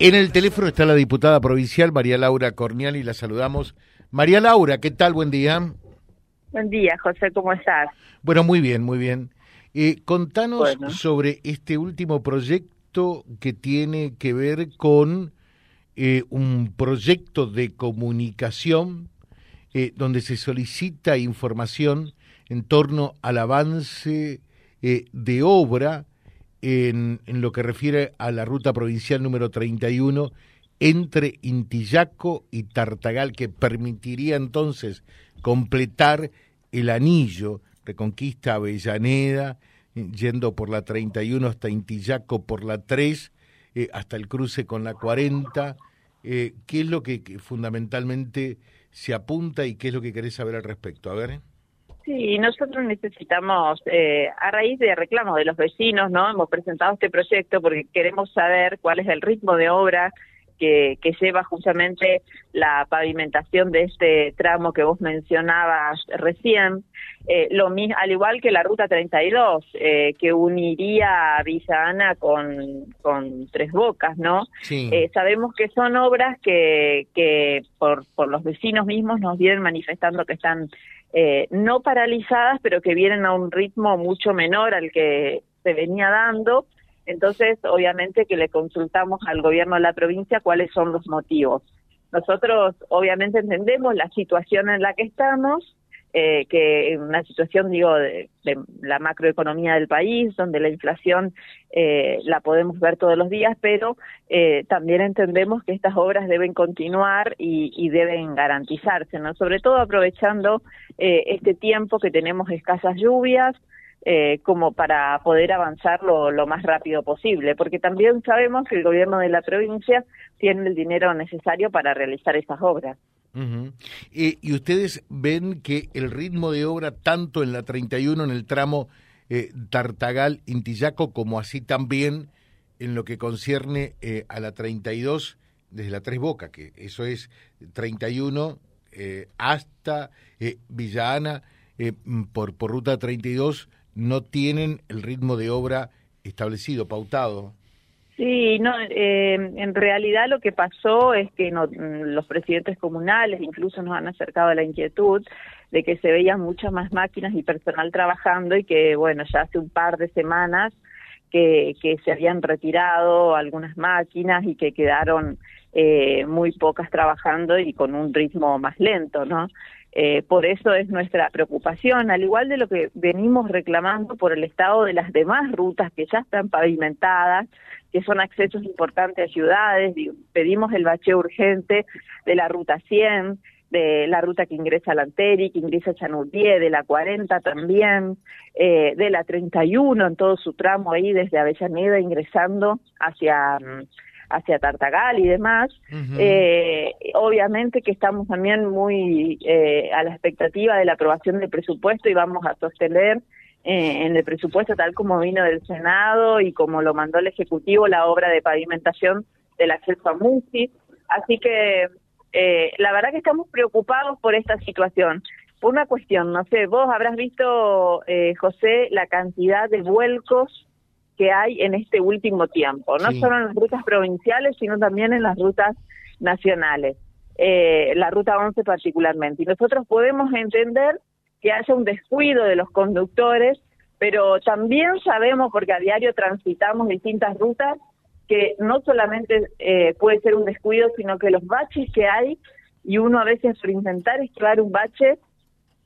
En el teléfono está la diputada provincial María Laura Cornial y la saludamos. María Laura, ¿qué tal? Buen día. Buen día, José, ¿cómo estás? Bueno, muy bien, muy bien. Eh, contanos sobre este último proyecto que tiene que ver con eh, un proyecto de comunicación eh, donde se solicita información en torno al avance de obra en, lo que refiere a la ruta provincial número 31 entre Intillaco y Tartagal, que permitiría entonces completar el anillo Reconquista Avellaneda, yendo por la 31 hasta Intillaco por la 3, eh, hasta el cruce con la 40. Eh, ¿Qué es lo que, que, fundamentalmente se apunta y qué es lo que querés saber al respecto? A ver. Sí, nosotros necesitamos, eh, a raíz de reclamos de los vecinos, ¿no? Hemos presentado este proyecto porque queremos saber cuál es el ritmo de obra que, que lleva justamente la pavimentación de este tramo que vos mencionabas recién. Eh, lo mismo, al igual que la ruta 32, eh, que uniría a Villa Ana con, con Tres Bocas, ¿no? Sí. Eh, sabemos que son obras que, que por, por los vecinos mismos nos vienen manifestando que están eh, no paralizadas, pero que vienen a un ritmo mucho menor al que se venía dando. Entonces, obviamente que le consultamos al gobierno de la provincia cuáles son los motivos. Nosotros, obviamente, entendemos la situación en la que estamos, eh, que una situación, digo, de, de, la macroeconomía del país, donde la inflación eh, la podemos ver todos los días, pero eh, también entendemos que estas obras deben continuar y, y deben garantizarse, ¿no? Sobre todo aprovechando eh, este tiempo que tenemos escasas lluvias, eh, como para poder avanzar lo, lo, más rápido posible, porque también sabemos que el gobierno de la provincia tiene el dinero necesario para realizar esas obras. Eh, y ustedes ven que el ritmo de obra, tanto en la 31, en el tramo eh, Tartagal-Intillaco, como así también en lo que concierne eh, a la 32, desde la Tres Boca, que eso es 31 eh, hasta Villa Ana, por, por ruta 32, no tienen el ritmo de obra establecido, pautado. Sí, no, eh, en realidad lo que pasó es que no, los presidentes comunales incluso nos han acercado a la inquietud de que se veían muchas más máquinas y personal trabajando y que, bueno, ya hace un par de semanas que, que se habían retirado algunas máquinas y que quedaron eh, muy pocas trabajando y con un ritmo más lento, ¿no? Eh, por eso es nuestra preocupación, al igual de lo que venimos reclamando por el estado de las demás rutas que ya están pavimentadas, que son accesos importantes a ciudades, pedimos el bacheo urgente de la ruta 100, de la ruta que ingresa a Lanteri, que ingresa a Chanurdié, de la 40 también, eh, de la 31 en todo su tramo ahí desde Avellaneda ingresando hacia hacia Tartagal y demás. Uh -huh. eh, obviamente que estamos también muy eh, a la expectativa de la aprobación del presupuesto y vamos a sostener eh, en el presupuesto tal como vino del Senado y como lo mandó el Ejecutivo la obra de pavimentación del acceso a MUSI. Así que eh, la verdad que estamos preocupados por esta situación. Por una cuestión, no sé, vos habrás visto, eh, José, la cantidad de vuelcos que hay en este último tiempo, no sí. solo en las rutas provinciales, sino también en las rutas nacionales, eh, la ruta 11 particularmente. Y nosotros podemos entender que haya un descuido de los conductores, pero también sabemos, porque a diario transitamos distintas rutas, que no solamente eh, puede ser un descuido, sino que los baches que hay, y uno a veces por intentar esquivar un bache,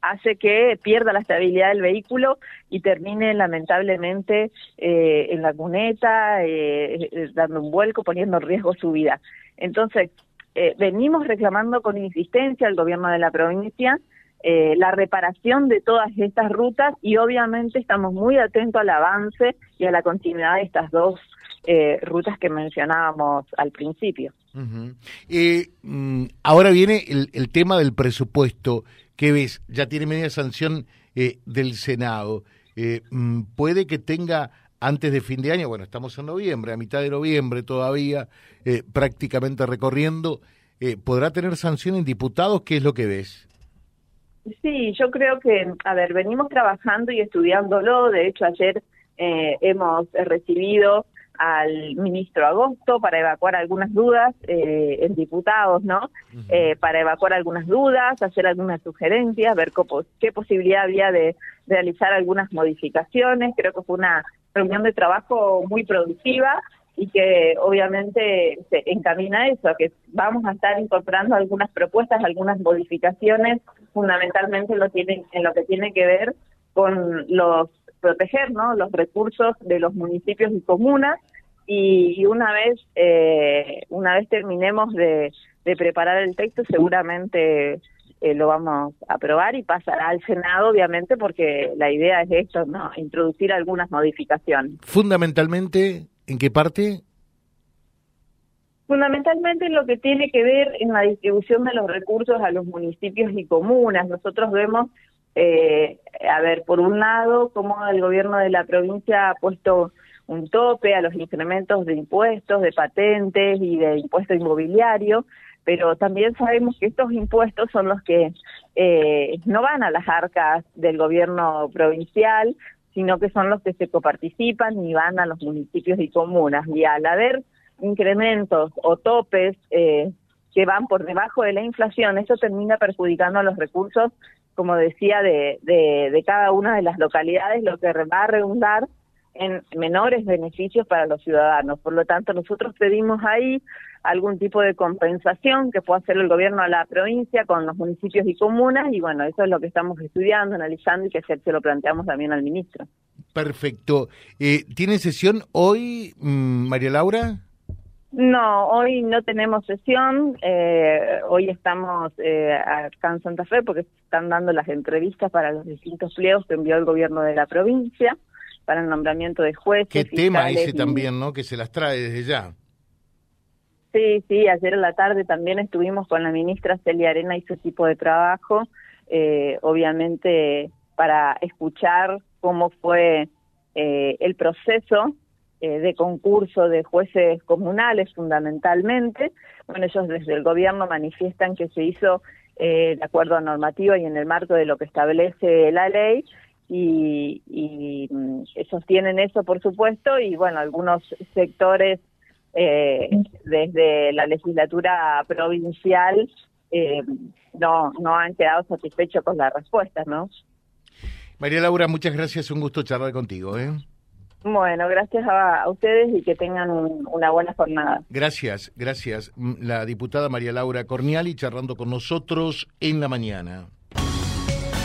hace que pierda la estabilidad del vehículo y termine lamentablemente eh, en la cuneta, eh, eh, dando un vuelco, poniendo en riesgo su vida. Entonces, eh, venimos reclamando con insistencia al gobierno de la provincia eh, la reparación de todas estas rutas y obviamente estamos muy atentos al avance y a la continuidad de estas dos eh, rutas que mencionábamos al principio. Eh, ahora viene el, el, tema del presupuesto. ¿Qué ves? Ya tiene media sanción eh, del Senado. Eh, puede que tenga antes de fin de año, bueno, estamos en noviembre, a mitad de noviembre todavía, prácticamente recorriendo, ¿podrá tener sanción en diputados? ¿Qué es lo que ves? Sí, yo creo que, a ver, venimos trabajando y estudiándolo. De hecho, ayer eh, hemos recibido al ministro Agosto para evacuar algunas dudas eh, en diputados, ¿no? Eh, para evacuar algunas dudas, hacer algunas sugerencias, ver qué posibilidad había de realizar algunas modificaciones. Creo que fue una reunión de trabajo muy productiva y que obviamente se encamina a eso, a que vamos a estar incorporando algunas propuestas, algunas modificaciones, fundamentalmente lo tienen, en lo que tiene que ver con los proteger ¿no? los recursos de los municipios y comunas. Y, una vez eh, una vez terminemos de, preparar el texto seguramente eh, lo vamos a aprobar y pasará al Senado obviamente porque la idea es esto no introducir algunas modificaciones. Fundamentalmente en qué parte Fundamentalmente lo que tiene que ver en la distribución de los recursos a los municipios y comunas. Nosotros vemos, eh, a ver, por un lado, cómo el gobierno de la provincia ha puesto un tope a los incrementos de impuestos, de patentes y de impuesto inmobiliario, pero también sabemos que estos impuestos son los que eh, no van a las arcas del gobierno provincial, sino que son los que se coparticipan y van a los municipios y comunas. Y al haber incrementos o topes eh, que van por debajo de la inflación, eso termina perjudicando los recursos, como decía, de, de, de cada una de las localidades, lo que va a redundar en menores beneficios para los ciudadanos. Por lo tanto, nosotros pedimos ahí algún tipo de compensación que pueda hacer el gobierno a la provincia con los municipios y comunas y bueno, eso es lo que estamos estudiando, analizando y que se lo planteamos también al ministro. Perfecto. Eh, ¿Tiene sesión hoy, mm, María Laura? No, hoy no tenemos sesión. Eh, hoy estamos eh, acá en Santa Fe porque están dando las entrevistas para los distintos pliegos que envió el gobierno de la provincia para el nombramiento de jueces. Qué tema ese también, ¿no? Que se las trae desde ya. Sí, sí, ayer en la tarde también estuvimos con la ministra Celia Arena y su equipo de trabajo, eh, obviamente para escuchar cómo fue eh, el proceso eh, de concurso de jueces comunales fundamentalmente. Bueno, ellos desde el gobierno manifiestan que se hizo de acuerdo a normativa y en el marco de lo que establece la ley y, y mm, sostienen eso, por supuesto, y bueno, algunos sectores eh, desde la legislatura provincial eh, no, no han quedado satisfechos con la respuesta, ¿no? María Laura, muchas gracias, un gusto charlar contigo. ¿eh? Bueno, gracias a, ustedes y que tengan una buena jornada. Gracias, gracias. La diputada María Laura Corniali charlando con nosotros en la mañana